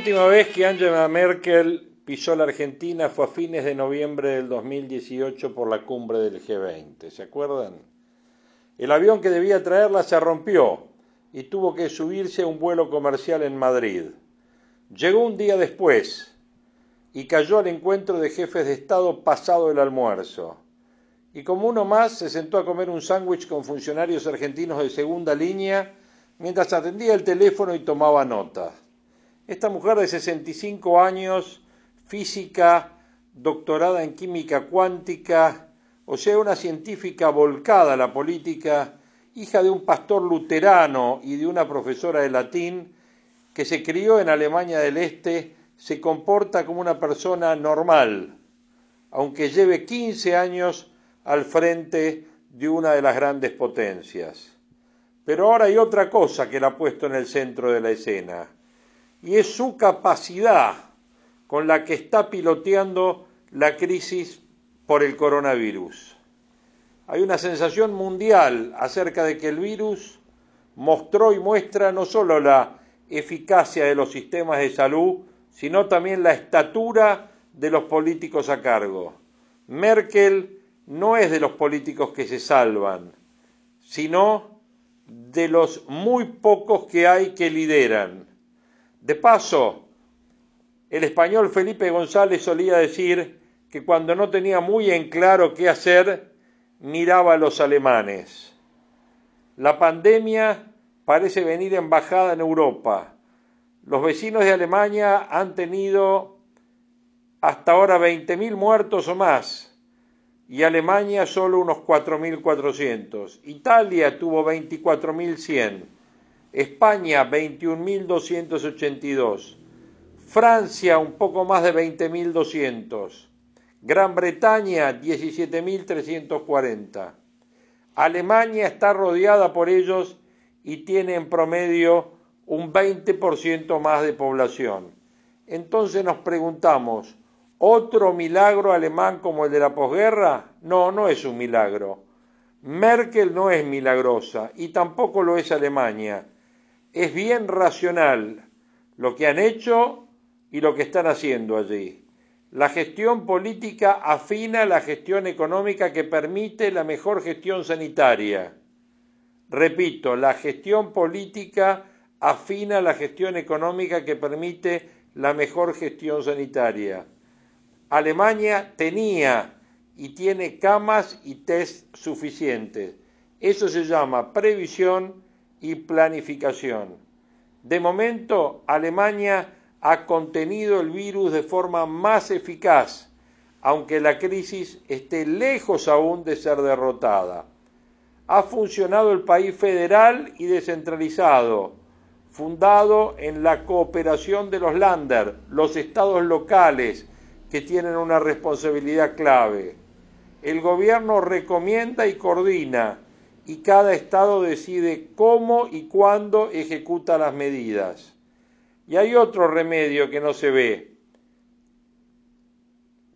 Última vez que Angela Merkel pisó la Argentina fue a fines de noviembre del 2018 por la cumbre del G20. ¿Se acuerdan? El avión que debía traerla se rompió y tuvo que subirse a un vuelo comercial en Madrid. Llegó un día después y cayó al encuentro de jefes de Estado pasado el almuerzo. Y como uno más se sentó a comer un sándwich con funcionarios argentinos de segunda línea mientras atendía el teléfono y tomaba nota. Esta mujer de 65 años, física, doctorada en química cuántica, o sea, una científica volcada a la política, hija de un pastor luterano y de una profesora de latín, que se crió en Alemania del Este, se comporta como una persona normal, aunque lleve 15 años al frente de una de las grandes potencias. Pero ahora hay otra cosa que la ha puesto en el centro de la escena y es su capacidad con la que está piloteando la crisis por el coronavirus. Hay una sensación mundial acerca de que el virus mostró y muestra no solo la eficacia de los sistemas de salud, sino también la estatura de los políticos a cargo. Merkel no es de los políticos que se salvan, sino de los muy pocos que hay que lideran de paso, el español Felipe González solía decir que cuando no tenía muy en claro qué hacer, miraba a los alemanes. La pandemia parece venir en bajada en Europa. Los vecinos de Alemania han tenido hasta ahora 20.000 muertos o más y Alemania solo unos 4.400. Italia tuvo 24.100. España 21.282, Francia un poco más de 20.200, Gran Bretaña 17.340. Alemania está rodeada por ellos y tiene en promedio un 20% más de población. Entonces nos preguntamos, ¿otro milagro alemán como el de la posguerra? No, no es un milagro. Merkel no es milagrosa y tampoco lo es Alemania es bien racional lo que han hecho y lo que están haciendo allí. La gestión política afina la gestión económica que permite la mejor gestión sanitaria. Repito, la gestión política afina la gestión económica que permite la mejor gestión sanitaria. Alemania tenía y tiene camas y test suficientes. Eso se llama previsión y planificación. De momento, Alemania ha contenido el virus de forma más eficaz, aunque la crisis esté lejos aún de ser derrotada. Ha funcionado el país federal y descentralizado, fundado en la cooperación de los Länder, los estados locales, que tienen una responsabilidad clave. El gobierno recomienda y coordina, y cada Estado decide cómo y cuándo ejecuta las medidas. Y hay otro remedio que no se ve,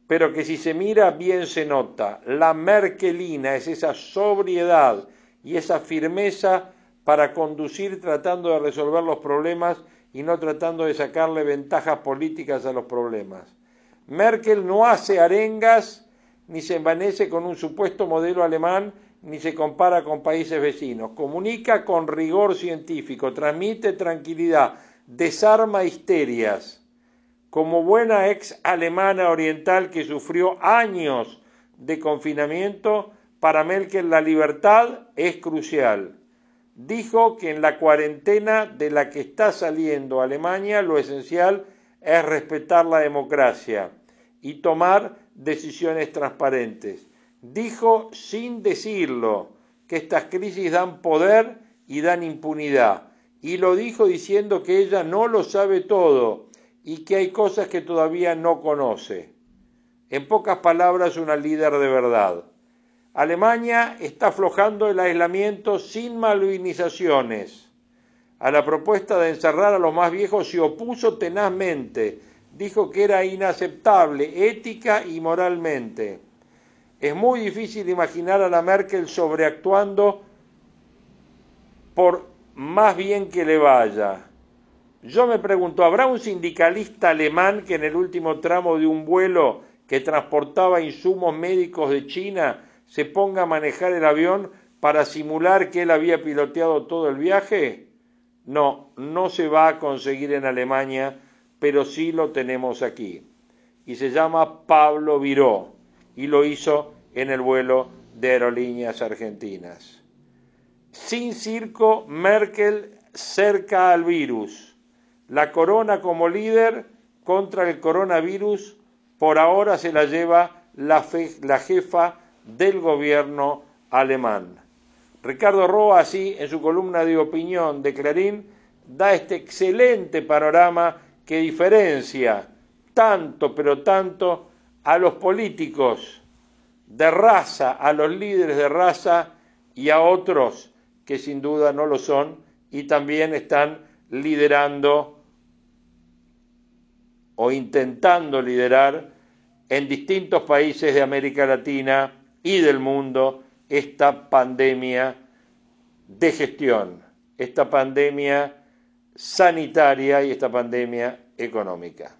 pero que si se mira bien se nota. La merkelina es esa sobriedad y esa firmeza para conducir tratando de resolver los problemas y no tratando de sacarle ventajas políticas a los problemas. Merkel no hace arengas ni se envanece con un supuesto modelo alemán ni se compara con países vecinos. Comunica con rigor científico, transmite tranquilidad, desarma histerias. Como buena ex alemana oriental que sufrió años de confinamiento, para Merkel la libertad es crucial. Dijo que en la cuarentena de la que está saliendo Alemania lo esencial es respetar la democracia y tomar decisiones transparentes dijo sin decirlo que estas crisis dan poder y dan impunidad. Y lo dijo diciendo que ella no lo sabe todo y que hay cosas que todavía no conoce. En pocas palabras, una líder de verdad. Alemania está aflojando el aislamiento sin malvinizaciones. A la propuesta de encerrar a los más viejos se opuso tenazmente. Dijo que era inaceptable ética y moralmente. Es muy difícil imaginar a la Merkel sobreactuando por más bien que le vaya. Yo me pregunto, ¿habrá un sindicalista alemán que en el último tramo de un vuelo que transportaba insumos médicos de China se ponga a manejar el avión para simular que él había piloteado todo el viaje? No, no se va a conseguir en Alemania, pero sí lo tenemos aquí. Y se llama Pablo Viró y lo hizo en el vuelo de aerolíneas argentinas. Sin circo, Merkel cerca al virus. La corona como líder contra el coronavirus por ahora se la lleva la, la jefa del gobierno alemán. Ricardo Roa, así, en su columna de opinión de Clarín, da este excelente panorama que diferencia tanto, pero tanto, a los políticos de raza, a los líderes de raza y a otros que sin duda no lo son y también están liderando o intentando liderar en distintos países de América Latina y del mundo esta pandemia de gestión, esta pandemia sanitaria y esta pandemia económica.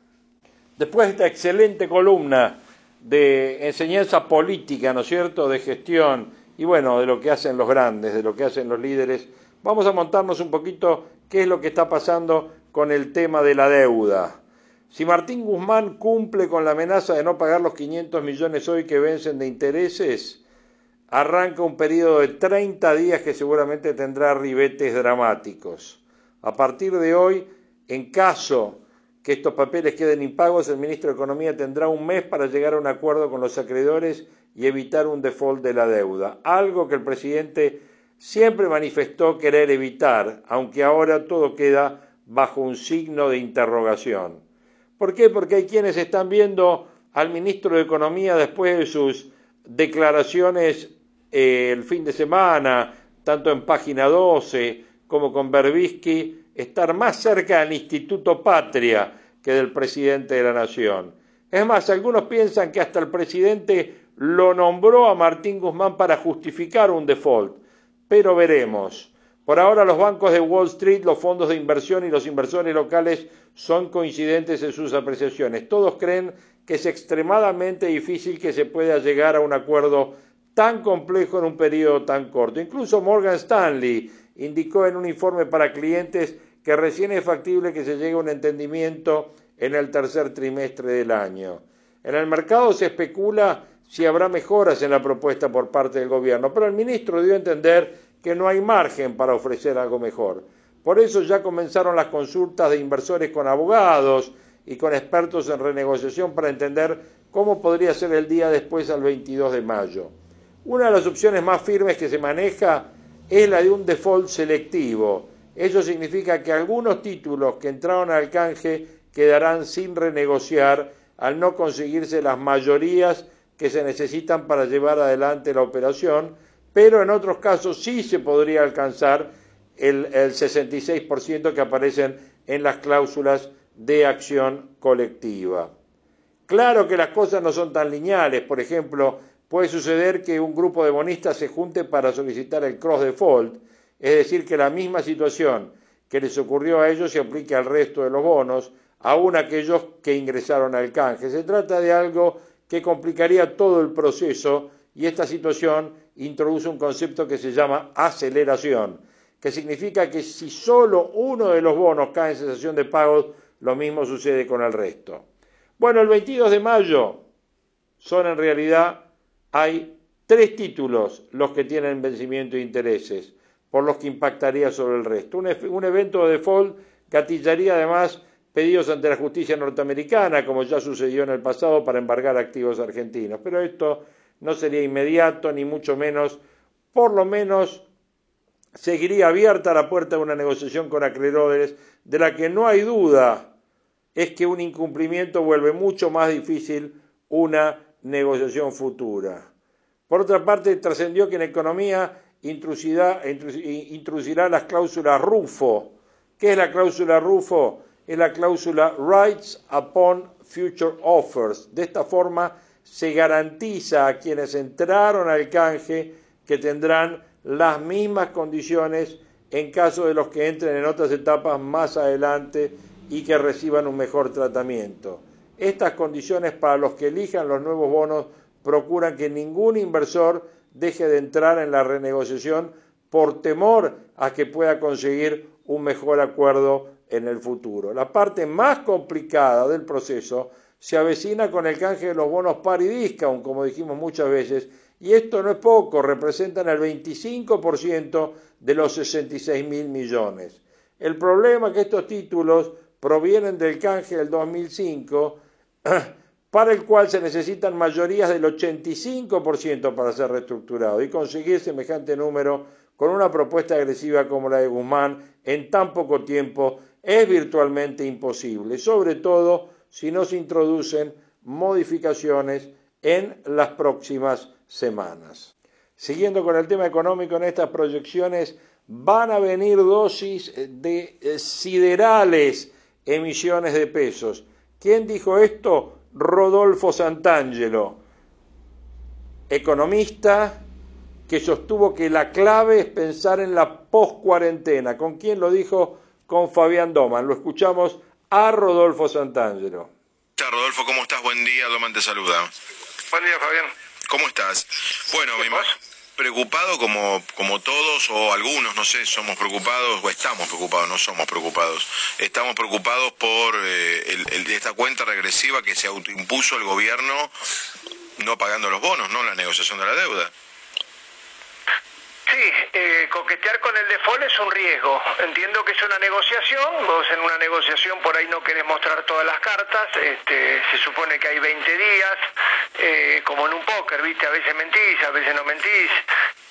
Después de esta excelente columna de enseñanza política, ¿no es cierto?, de gestión y bueno, de lo que hacen los grandes, de lo que hacen los líderes, vamos a montarnos un poquito qué es lo que está pasando con el tema de la deuda. Si Martín Guzmán cumple con la amenaza de no pagar los 500 millones hoy que vencen de intereses, arranca un periodo de 30 días que seguramente tendrá ribetes dramáticos. A partir de hoy, en caso que estos papeles queden impagos, el ministro de Economía tendrá un mes para llegar a un acuerdo con los acreedores y evitar un default de la deuda, algo que el presidente siempre manifestó querer evitar, aunque ahora todo queda bajo un signo de interrogación. ¿Por qué? Porque hay quienes están viendo al ministro de Economía después de sus declaraciones eh, el fin de semana, tanto en página 12 como con Berbisky, estar más cerca del Instituto Patria que del presidente de la Nación. Es más, algunos piensan que hasta el presidente lo nombró a Martín Guzmán para justificar un default, pero veremos. Por ahora los bancos de Wall Street, los fondos de inversión y los inversores locales son coincidentes en sus apreciaciones. Todos creen que es extremadamente difícil que se pueda llegar a un acuerdo tan complejo en un periodo tan corto. Incluso Morgan Stanley indicó en un informe para clientes que recién es factible que se llegue a un entendimiento en el tercer trimestre del año. En el mercado se especula si habrá mejoras en la propuesta por parte del gobierno, pero el ministro dio a entender que no hay margen para ofrecer algo mejor. Por eso ya comenzaron las consultas de inversores con abogados y con expertos en renegociación para entender cómo podría ser el día después al 22 de mayo. Una de las opciones más firmes que se maneja es la de un default selectivo. Eso significa que algunos títulos que entraron al canje quedarán sin renegociar al no conseguirse las mayorías que se necesitan para llevar adelante la operación, pero en otros casos sí se podría alcanzar el, el 66% que aparecen en las cláusulas de acción colectiva. Claro que las cosas no son tan lineales, por ejemplo, puede suceder que un grupo de bonistas se junte para solicitar el cross default, es decir, que la misma situación que les ocurrió a ellos se aplique al resto de los bonos, aun aquellos que ingresaron al canje. Se trata de algo que complicaría todo el proceso y esta situación introduce un concepto que se llama aceleración, que significa que si solo uno de los bonos cae en cesación de pagos, lo mismo sucede con el resto. Bueno, el 22 de mayo son en realidad, hay tres títulos los que tienen vencimiento de intereses, por los que impactaría sobre el resto. Un, evento de default gatillaría además pedidos ante la justicia norteamericana, como ya sucedió en el pasado para embargar activos argentinos. Pero esto no sería inmediato, ni mucho menos, por lo menos seguiría abierta la puerta de una negociación con acreedores, de la que no hay duda es que un incumplimiento vuelve mucho más difícil una negociación futura. Por otra parte, trascendió que en economía introducirá, las cláusulas RUFO. ¿Qué es la cláusula RUFO? Es la cláusula Rights Upon Future Offers. De esta forma se garantiza a quienes entraron al canje que tendrán las mismas condiciones en caso de los que entren en otras etapas más adelante y que reciban un mejor tratamiento. Estas condiciones para los que elijan los nuevos bonos procuran que ningún inversor deje de entrar en la renegociación por temor a que pueda conseguir un mejor acuerdo en el futuro. La parte más complicada del proceso se avecina con el canje de los bonos par y discount, como dijimos muchas veces, y esto no es poco, representan el 25% de los 66 mil millones. El problema es que estos títulos provienen del canje del 2005, para el cual se necesitan mayorías del 85% para ser reestructurado y conseguir semejante número con una propuesta agresiva como la de Guzmán en tan poco tiempo es virtualmente imposible, sobre todo si no se introducen modificaciones en las próximas semanas. Siguiendo con el tema económico, en estas proyecciones van a venir dosis de eh, siderales emisiones de pesos. ¿Quién dijo esto? Rodolfo Santangelo, economista que sostuvo que la clave es pensar en la post-cuarentena. ¿Con quién lo dijo? Con Fabián Doman. Lo escuchamos a Rodolfo Santangelo. Rodolfo, ¿cómo estás? Buen día, Doman te saluda. Buen día, Fabián. ¿Cómo estás? Bueno, mi, preocupado como, como todos o algunos, no sé, somos preocupados o estamos preocupados, no somos preocupados. Estamos preocupados por eh, esta cuenta regresiva que se autoimpuso el gobierno no pagando los bonos, no la negociación de la deuda. Sí, eh, coquetear con el default es un riesgo. Entiendo que es una negociación, vos en una negociación por ahí no querés mostrar todas las cartas, este, se supone que hay 20 días, eh, como en un póker, ¿viste? A veces mentís, a veces no mentís.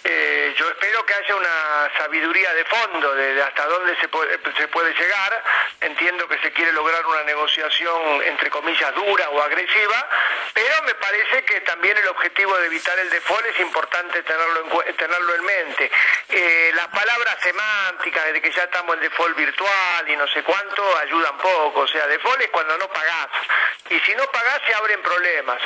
Eh, yo espero que haya una sabiduría de fondo de, hasta dónde se puede, se puede llegar. Entiendo que se quiere lograr una negociación, entre comillas, dura o agresiva, pero me parece que también el objetivo de evitar el default es importante tenerlo en, mente. Eh, las palabras semánticas de que ya estamos en default virtual y no sé cuánto ayudan poco. O sea, default es cuando no pagás. Y si no pagás se abren problemas.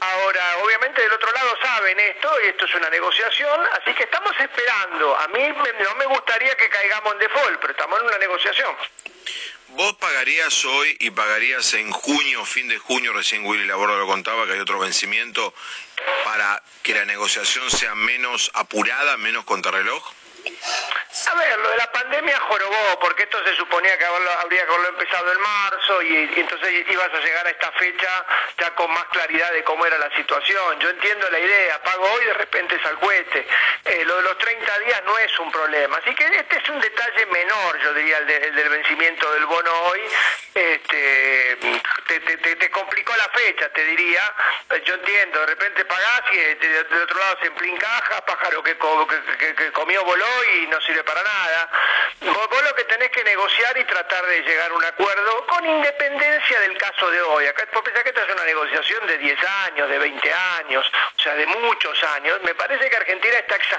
Ahora, obviamente del otro lado saben esto y esto es una negociación, así que estamos esperando. A mí no me gustaría que caigamos en default, pero estamos en una negociación. ¿Vos pagarías hoy y pagarías en junio, fin de junio, recién Willy Laborda lo contaba, que hay otro vencimiento, para que la negociación sea menos apurada, menos contrarreloj? A ver, lo de la pandemia jorobó, porque esto se suponía que habría que haberlo empezado en marzo y, entonces ibas a llegar a esta fecha ya con más claridad de cómo era la situación. Yo entiendo la idea, pago hoy, de repente es al cohete. Eh, lo de los 30 días no es un problema. Así que este es un detalle menor, yo diría, el, del vencimiento del bono hoy. Este, te, complicó la fecha, te diría. Yo entiendo, de repente pagás y eh, de, otro lado se emplincaja, pájaro que, que comió voló y no sirve para nada. Vos, lo que tenés que negociar y tratar de llegar a un acuerdo con independencia del caso de hoy. Acá, pensar que esta es una negociación de 10 años, de 20 años, o sea, de muchos años. Me parece que Argentina está exagerando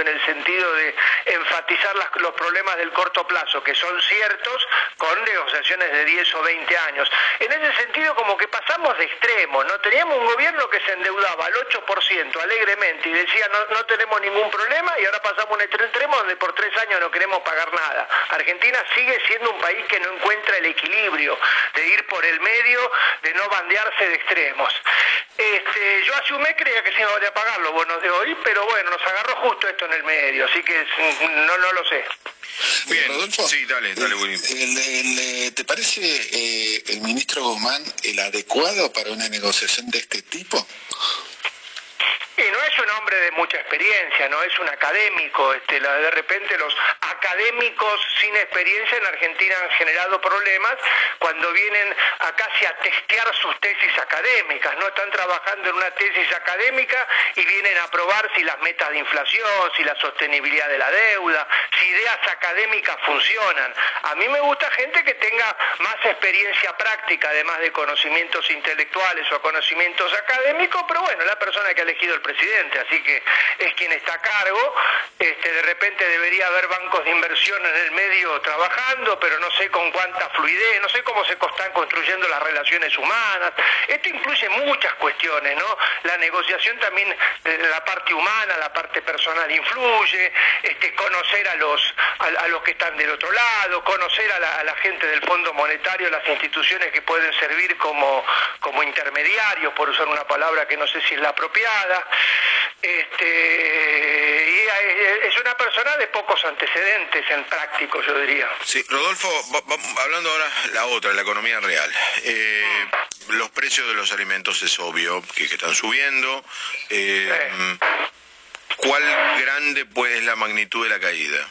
en el sentido de enfatizar los problemas del corto plazo, que son ciertos, con negociaciones de 10 o 20 años. En ese sentido, como que pasamos de extremo, ¿no? Teníamos un gobierno que se endeudaba al 8% alegremente y decía no, no tenemos ningún problema y ahora pasamos un extremo donde por tres años no queremos pagar nada. Argentina sigue siendo un país que no encuentra el equilibrio de ir por el medio, de no bandearse de extremos. Este, yo hace un creía que se iba a pagar los bonos de hoy, pero bueno, nos agarró justo esto en el medio, así que no, no lo sé. Bien, Rodolfo, sí, dale, dale, ¿Te parece eh, el ministro Guzmán el adecuado para una negociación de este tipo? Y no es un hombre de mucha experiencia, no es un académico, este, de repente los académicos sin experiencia en Argentina han generado problemas cuando vienen a casi a testear sus tesis académicas, no están trabajando en una tesis académica y vienen a probar si las metas de inflación, si la sostenibilidad de la deuda, si ideas académicas funcionan. A mí me gusta gente que tenga más experiencia práctica, además de conocimientos intelectuales o conocimientos académicos, pero bueno, la persona que ha elegido el presidente, así que es quien está a cargo. Este, de repente debería haber bancos de inversión en el medio trabajando, pero no sé con cuánta fluidez, no sé cómo se están construyendo las relaciones humanas. Esto incluye muchas cuestiones, ¿no? La negociación también la parte humana, la parte personal influye, este, conocer a los, a, los que están del otro lado, conocer a la, gente del Fondo Monetario, las instituciones que pueden servir como, como intermediarios, por usar una palabra que no sé si es la apropiada. Este, y es una persona de pocos antecedentes en práctico, yo diría. Sí, Rodolfo, hablando ahora la otra, la economía real. Eh, los precios de los alimentos es obvio que, están subiendo. Eh, ¿Cuál grande pues es la magnitud de la caída?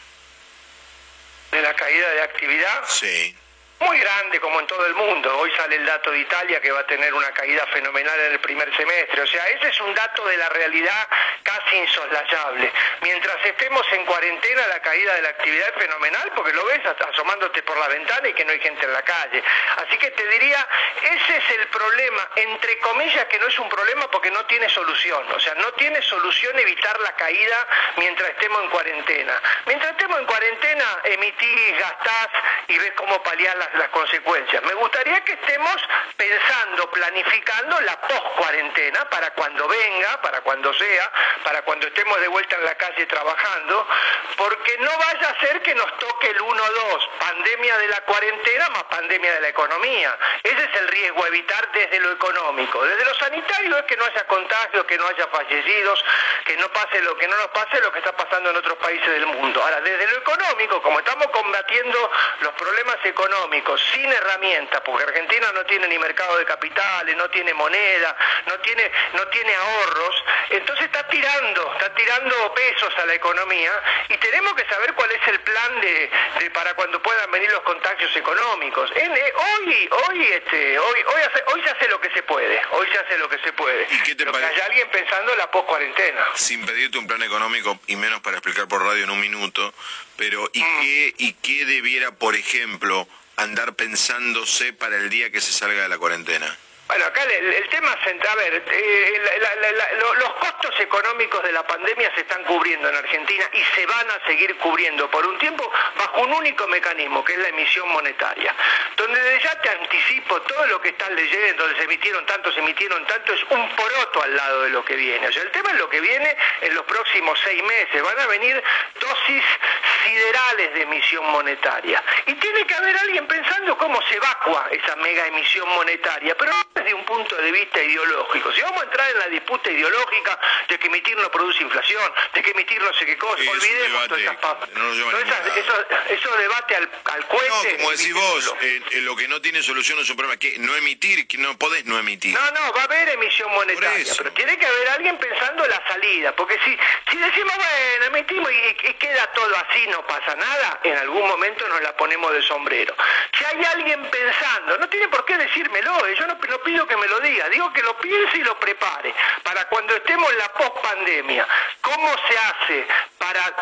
¿De la caída de actividad? Sí muy grande como en todo el mundo. Hoy sale el dato de Italia que va a tener una caída fenomenal en el primer semestre. O sea, ese es un dato de la realidad casi insoslayable. Mientras estemos en cuarentena, la caída de la actividad es fenomenal porque lo ves asomándote por la ventana y que no hay gente en la calle. Así que te diría, ese es el problema, entre comillas, que no es un problema porque no tiene solución. O sea, no tiene solución evitar la caída mientras estemos en cuarentena. Mientras estemos en cuarentena, emitís, gastás y ves cómo paliar las las consecuencias. Me gustaría que estemos pensando, planificando la post-cuarentena para cuando venga, para cuando sea, para cuando estemos de vuelta en la calle trabajando, porque no vaya a ser que nos toque el 1-2, pandemia de la cuarentena más pandemia de la economía. Ese es el riesgo a evitar desde lo económico. Desde lo sanitario es que no haya contagios, que no haya fallecidos, que no pase lo que no nos pase lo que está pasando en otros países del mundo. Ahora, desde lo económico, como estamos combatiendo los problemas económicos, sin herramientas, porque Argentina no tiene ni mercado de capitales, no tiene moneda, no tiene, no tiene ahorros, entonces está tirando, está tirando pesos a la economía y tenemos que saber cuál es el plan de, para cuando puedan venir los contagios económicos. Eh, hoy, hoy, este, hoy, hoy, hoy se hace lo que se puede, hoy se hace lo que se puede. ¿Y qué te Pero que haya alguien pensando en la post cuarentena. Sin pedirte un plan económico y menos para explicar por radio en un minuto, pero ¿y mm. qué, y qué debiera, por ejemplo, andar pensándose para el día que se salga de la cuarentena? Bueno, acá el, tema central, a ver, eh, los costos económicos de la pandemia se están cubriendo en Argentina y se van a seguir cubriendo por un tiempo bajo un único mecanismo, que es la emisión monetaria, donde ya te anticipo todo lo que estás leyendo, donde se emitieron tanto, se emitieron tanto, es un poroto al lado de lo que viene. O sea, el tema es lo que viene en los próximos seis meses, van a venir dosis siderales de emisión monetaria. Y tiene que haber alguien pensando cómo se evacua esa mega emisión monetaria, pero desde un punto de vista ideológico. Si vamos a entrar en la disputa ideológica de que emitir no produce inflación, de que emitir no sé qué cosa, olvidemos todas esas papas. eso, eso, debate al, al No, como decís vos, eh, eh, lo que no tiene solución es un problema, que no emitir, que no podés no emitir. No, no, va a haber emisión monetaria, pero tiene que haber alguien pensando en la salida, porque si, si decimos, bueno, emitimos y, y queda todo así, no pasa nada, en algún momento nos la ponemos de sombrero. Si hay alguien pensando, no tiene por qué decírmelo, eh, yo no, no pido que me lo diga, digo que lo piense y lo prepare para cuando estemos en la post-pandemia. ¿Cómo se hace para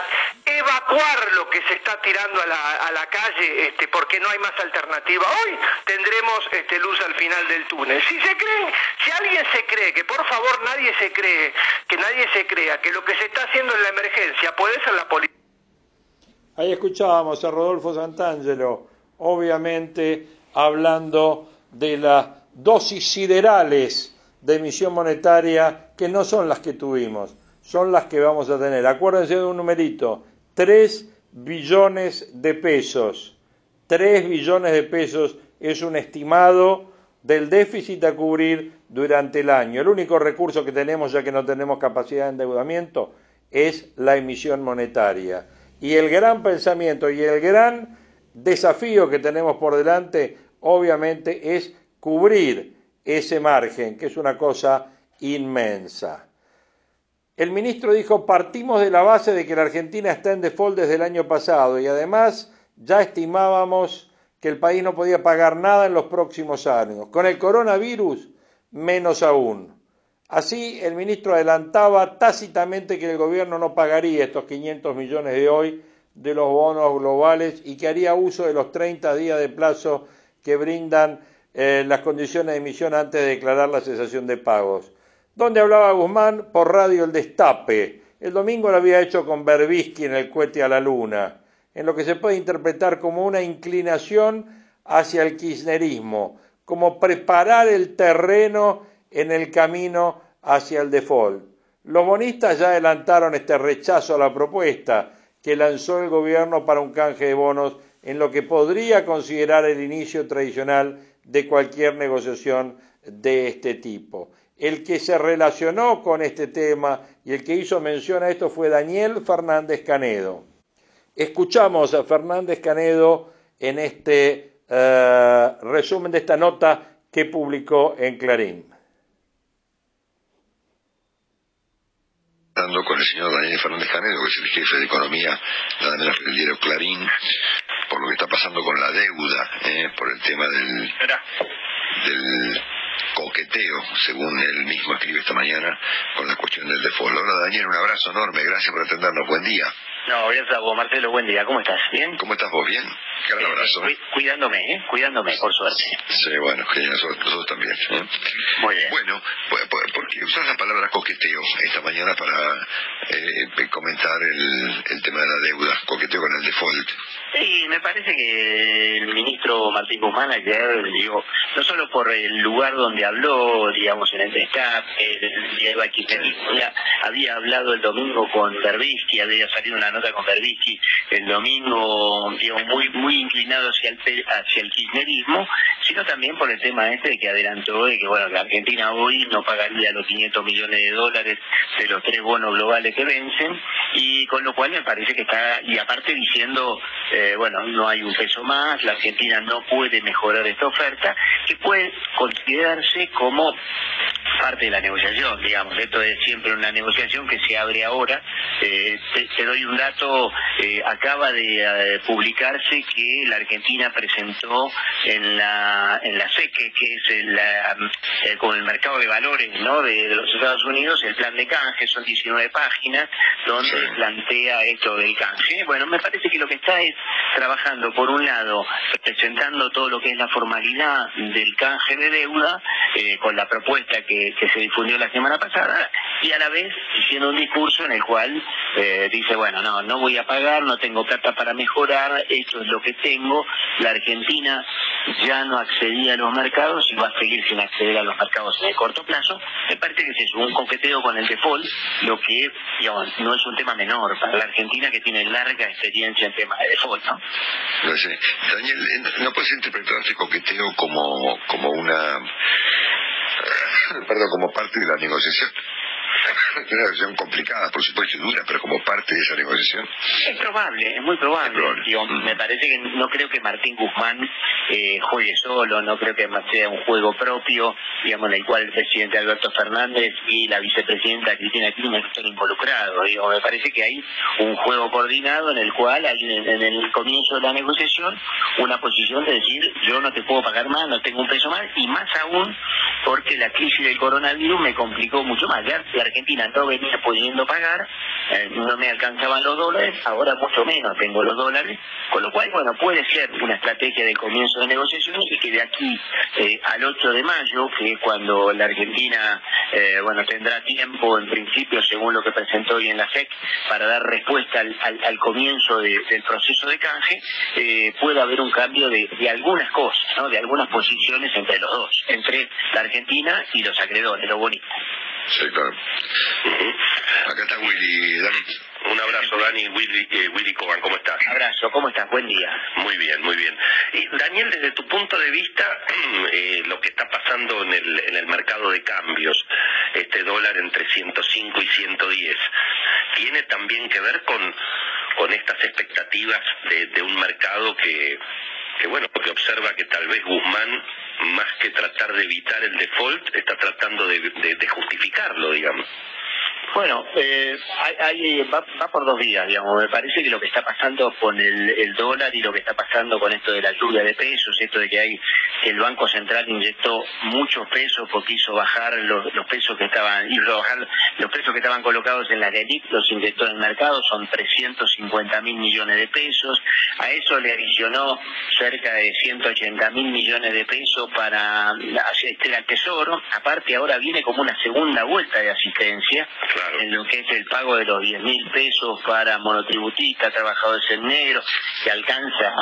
evacuar lo que se está tirando a la, calle este, porque no hay más alternativa? Hoy tendremos este, luz al final del túnel. Si se creen, si alguien se cree, que por favor nadie se cree, que nadie se crea que lo que se está haciendo en la emergencia puede ser la política. Ahí escuchábamos a Rodolfo Santangelo, obviamente hablando de las dosis siderales de emisión monetaria que no son las que tuvimos, son las que vamos a tener. Acuérdense de un numerito, 3 billones de pesos. 3 billones de pesos es un estimado del déficit a cubrir durante el año. El único recurso que tenemos, ya que no tenemos capacidad de endeudamiento, es la emisión monetaria. Y el gran pensamiento y el gran desafío que tenemos por delante, obviamente, es cubrir ese margen, que es una cosa inmensa. El ministro dijo, partimos de la base de que la Argentina está en default desde el año pasado y además ya estimábamos que el país no podía pagar nada en los próximos años. Con el coronavirus, menos aún. Así, el ministro adelantaba tácitamente que el gobierno no pagaría estos 500 millones de hoy de los bonos globales y que haría uso de los 30 días de plazo que brindan eh, las condiciones de emisión antes de declarar la cesación de pagos. ¿Dónde hablaba Guzmán? Por radio El Destape. El domingo lo había hecho con Berbisky en el cohete a la luna, en lo que se puede interpretar como una inclinación hacia el kirchnerismo, como preparar el terreno en el camino hacia el default. Los bonistas ya adelantaron este rechazo a la propuesta que lanzó el gobierno para un canje de bonos en lo que podría considerar el inicio tradicional de cualquier negociación de este tipo. El que se relacionó con este tema y el que hizo mención a esto fue Daniel Fernández Canedo. Escuchamos a Fernández Canedo en este eh, resumen de esta nota que publicó en Clarín. con el señor Daniel Fernández Canedo, que es el jefe de economía, nada menos que del diario Clarín, por lo que está pasando con la deuda, eh, por el tema del, del coqueteo, según él mismo escribe esta mañana, con la cuestión del default. Hola Daniel, un abrazo enorme, gracias por atendernos, buen día. No, gracias a vos, Marcelo, buen día, ¿cómo estás? ¿Bien? ¿Cómo estás vos? ¿Bien? Gran abrazo. cuidándome, ¿eh? Cuidándome, por suerte. Sí, bueno, genial, nosotros, también. ¿eh? Muy bien. Bueno, ¿por qué usas la palabra coqueteo esta mañana para eh, comentar el, el tema de la deuda, coqueteo con el default? Sí, me parece que el ministro Martín Guzmán ayer, digo, no solo por el lugar donde habló, digamos, en el DESCAP, el Diego ya había hablado el domingo con Berbisky, había salido una nota con Berbisky el domingo, digamos, muy muy inclinado hacia el, hacia el kirchnerismo, sino también por el tema este que adelantó de que, bueno, la Argentina hoy no pagaría los 500 millones de dólares de los tres bonos globales que vencen, y con lo cual me parece que está, y aparte diciendo... Eh, bueno, no hay un peso más, la Argentina no puede mejorar esta oferta, que puede considerarse como parte de la negociación, digamos, esto es siempre una negociación que se abre ahora. Eh, te, doy un dato, eh, acaba de eh, publicarse que la Argentina presentó en la en la SEC, que es la, con el mercado de valores ¿no? de, los Estados Unidos, el plan de canje, son 19 páginas, donde plantea esto del canje. Bueno, me parece que lo que está es trabajando, por un lado, presentando todo lo que es la formalidad del canje de deuda, con la propuesta que que, se difundió la semana pasada y a la vez diciendo un discurso en el cual eh, dice, bueno, no, no voy a pagar, no tengo plata para mejorar, esto es lo que tengo, la Argentina ya no accedía a los mercados y va a seguir sin acceder a los mercados en el corto plazo. Me parece que es un coqueteo con el default, lo que digamos, no es un tema menor para la Argentina que tiene larga experiencia en temas de default, ¿no? No sé. Daniel, ¿no puedes interpretar este coqueteo como, como una perdón, como parte de la negociación. Una negociación complicada, por supuesto, y dura, pero como parte de esa negociación. Es probable, es muy probable. Mm. Me parece que no creo que Martín Guzmán eh, juegue solo, no creo que sea un juego propio, digamos, en el cual el presidente Alberto Fernández y la vicepresidenta Cristina Kirchner están involucrados. Digo, me parece que hay un juego coordinado en el cual hay en el comienzo de la negociación una posición de decir yo no te puedo pagar más, no tengo un peso más, y más aún porque la crisis del coronavirus me complicó mucho más. Ya Argentina no venía pudiendo pagar, eh, no me alcanzaban los dólares, ahora mucho menos tengo los dólares, con lo cual, bueno, puede ser una estrategia de comienzo de negociación y que de aquí eh, al 8 de mayo, que es cuando la Argentina, eh, bueno, tendrá tiempo, en principio, según lo que presentó hoy en la FEC, para dar respuesta al, comienzo del proceso de canje, pueda haber un cambio de, algunas cosas, ¿no? de algunas posiciones entre los dos, entre la Argentina y los acreedores, los bonitos. Sí, claro. Acá está Willy, Dani. Un abrazo, Dani, Willy, eh, Willy Coban, ¿cómo estás? Abrazo, ¿cómo estás? Buen día. Muy bien, muy bien. Daniel, desde tu punto de vista, eh, lo que está pasando en el, en el mercado de cambios, este dólar entre 105 y 110, ¿tiene también que ver con, con estas expectativas de, de un mercado que, que, bueno, que observa que tal vez Guzmán más que tratar de evitar el default, está tratando de, justificarlo, digamos. Bueno, eh, hay, va, por dos días, digamos. Me parece que lo que está pasando con el, dólar y lo que está pasando con esto de la lluvia de pesos, esto de que hay que el Banco Central inyectó muchos pesos porque hizo bajar los, pesos que estaban hizo bajar los pesos que estaban colocados en la ELIC, los inyectó en el mercado, son 350 mil millones de pesos. A eso le adicionó cerca de 180 mil millones de pesos para asistir al Tesoro. Aparte ahora viene como una segunda vuelta de asistencia en lo que es el pago de los 10 mil pesos para monotributistas, trabajadores en negro, que alcanza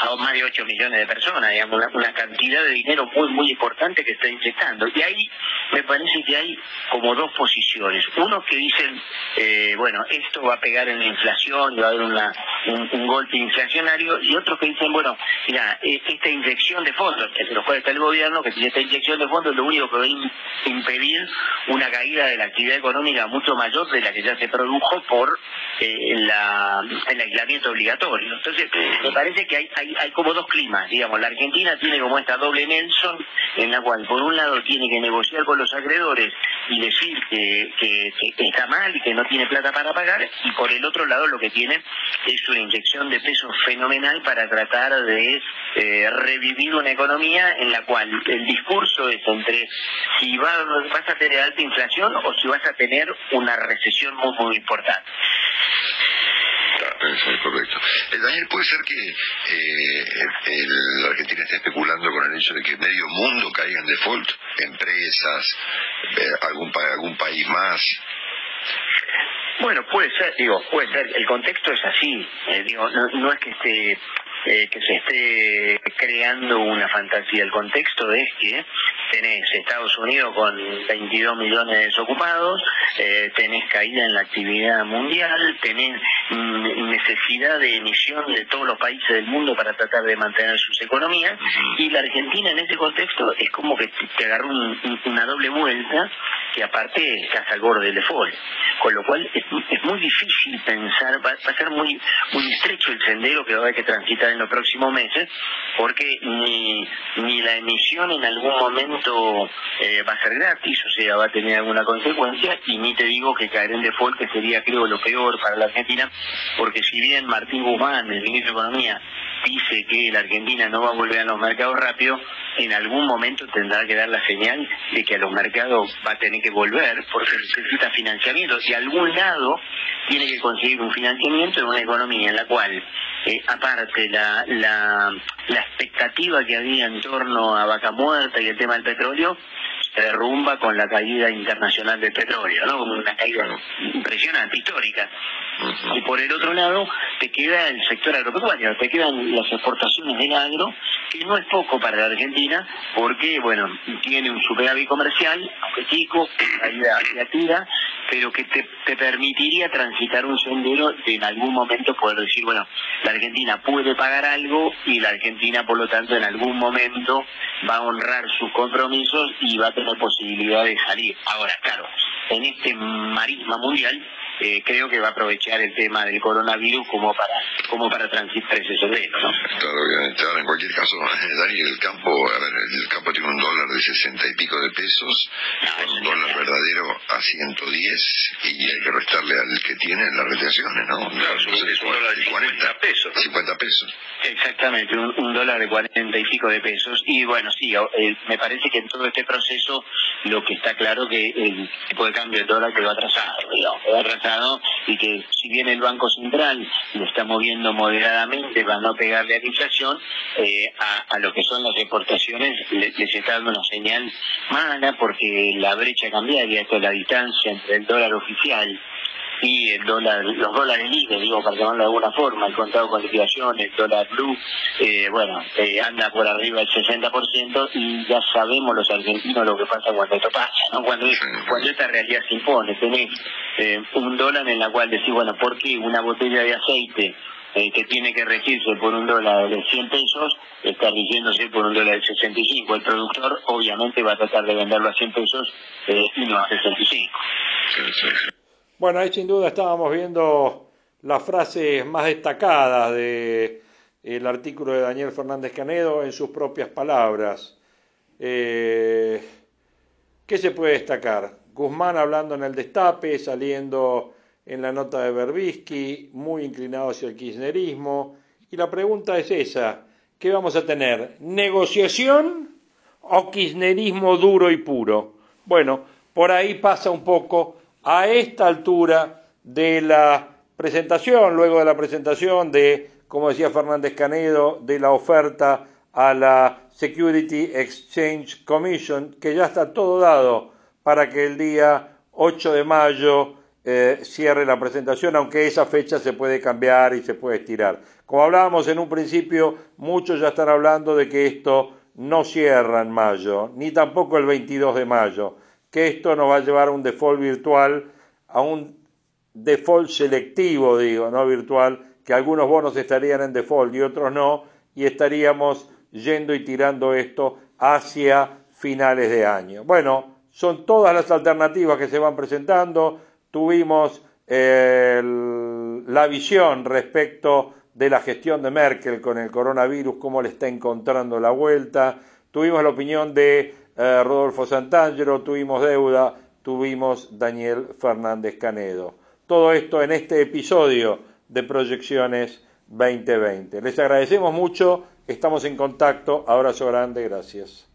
a, más de 8 millones de personas, digamos, una, cantidad de dinero muy, muy importante que está inyectando. Y ahí me parece que hay como dos posiciones. Unos que dicen, eh, bueno, esto va a pegar en la inflación, va a haber una, un, golpe inflacionario, y otros que dicen, bueno, mira, e, esta inyección de fondos, que lo cual está el gobierno, que esta inyección de fondos lo único que va a impedir una caída de la actividad económica mucho mayor de la que ya se produjo por eh, el aislamiento obligatorio. Entonces, me parece que hay, como dos climas, digamos, la Argentina tiene como esta doble Nelson, en la cual por un lado tiene que negociar con los acreedores y decir que, que, está mal y que no tiene plata para pagar, y por el otro lado lo que tiene es una inyección de peso fenomenal para tratar de eh, revivir una economía en la cual el discurso es entre si vas a tener alta inflación o si vas a tener una recesión muy, muy importante. correcto. Eh, Daniel, ¿puede ser que eh, la Argentina esté especulando con el hecho de que medio mundo caiga en default? Empresas, eh, algún, algún país más. Bueno, puede ser, digo, puede ser. El contexto es así. digo, no, es que esté eh, que se esté creando una fantasía. El contexto es que tenés Estados Unidos con 22 millones de desocupados, eh, tenés caída en la actividad mundial, tenés mm, necesidad de emisión de todos los países del mundo para tratar de mantener sus economías, y la Argentina en ese contexto es como que te agarró una doble vuelta que aparte estás al borde del default. Con lo cual es, muy difícil pensar, va, a ser muy, muy estrecho el sendero que va a haber que transitar en los próximos meses, porque ni, ni la emisión en algún momento eh, va a ser gratis, o sea, va a tener alguna consecuencia, y ni te digo que caer en default, que sería creo lo peor para la Argentina, porque si bien Martín Guzmán, el ministro de Economía, dice que la Argentina no va a volver a los mercados rápido, en algún momento tendrá que dar la señal de que a los mercados va a tener que volver porque necesita financiamiento. Y algún lado tiene que conseguir un financiamiento en una economía en la cual, eh, aparte, la, la, la expectativa que había en torno a vaca muerta y el tema del petróleo, se derrumba con la caída internacional del petróleo, ¿no? Una caída impresionante, histórica. Y por el otro lado, te queda el sector agropecuario, te quedan las exportaciones del agro, que no es poco para la Argentina, porque, bueno, tiene un superávit comercial, aunque chico, caída negativa, pero que te, te permitiría transitar un sendero de en algún momento poder decir, bueno, la Argentina puede pagar algo y la Argentina, por lo tanto, en algún momento va a honrar sus compromisos y va a tener posibilidad de salir. Ahora, claro, en este marisma mundial eh, creo que va a aprovechar el tema del coronavirus como para como para transitar ese sendero, ¿no? Claro, obviamente. Ahora, en cualquier caso, Dani, el campo, a ver, el campo tiene un dólar de sesenta y pico de pesos, un dólar verdadero a 110 y hay que restarle al que tiene las retenciones, ¿no? Claro, es un, dólar de 50 pesos. 50 pesos. Exactamente, un, dólar de 40 y pico de pesos. Y bueno, sí, eh, me parece que en todo este proceso lo que está claro que el tipo de cambio del dólar quedó atrasado, digamos, quedó atrasado y que si bien el Banco Central lo está moviendo moderadamente para no pegarle a la inflación, eh, a, lo que son las exportaciones les, está dando una señal mala porque la brecha cambiaria, es la distancia entre el dólar oficial y el dólar, los dólares libres, digo, para llamarlo de alguna forma, el contado con liquidación, el dólar blue, eh, bueno, eh, anda por arriba del 60% y ya sabemos los argentinos lo que pasa cuando esto pasa, ¿no? Cuando, cuando esta realidad se impone, tenés eh, un dólar en la cual decís, bueno, ¿por qué una botella de aceite que tiene que regirse por un dólar de 100 pesos, está rigiéndose por un dólar de 65. El productor obviamente va a tratar de venderlo a 100 pesos y no a 65. Bueno, ahí sin duda estábamos viendo las frases más destacadas de el artículo de Daniel Fernández Canedo en sus propias palabras. Eh, ¿Qué se puede destacar? Guzmán hablando en el destape, saliendo en la nota de Berbisky, muy inclinado hacia el kirchnerismo. Y la pregunta es esa, ¿qué vamos a tener? ¿Negociación o kirchnerismo duro y puro? Bueno, por ahí pasa un poco a esta altura de la presentación, luego de la presentación de, como decía Fernández Canedo, de la oferta a la Security Exchange Commission, que ya está todo dado para que el día 8 de mayo eh, cierre la presentación, aunque esa fecha se puede cambiar y se puede estirar. Como hablábamos en un principio, muchos ya están hablando de que esto no cierra en mayo, ni tampoco el 22 de mayo, que esto nos va a llevar a un default virtual, a un default selectivo, digo, no virtual, que algunos bonos estarían en default y otros no, y estaríamos yendo y tirando esto hacia finales de año. Bueno, son todas las alternativas que se van presentando. Tuvimos la visión respecto de la gestión de Merkel con el coronavirus, cómo le está encontrando la vuelta. Tuvimos la opinión de eh, Rodolfo Santangelo, tuvimos deuda, tuvimos Daniel Fernández Canedo. Todo esto en este episodio de Proyecciones 2020. Les agradecemos mucho, estamos en contacto, abrazo grande, gracias.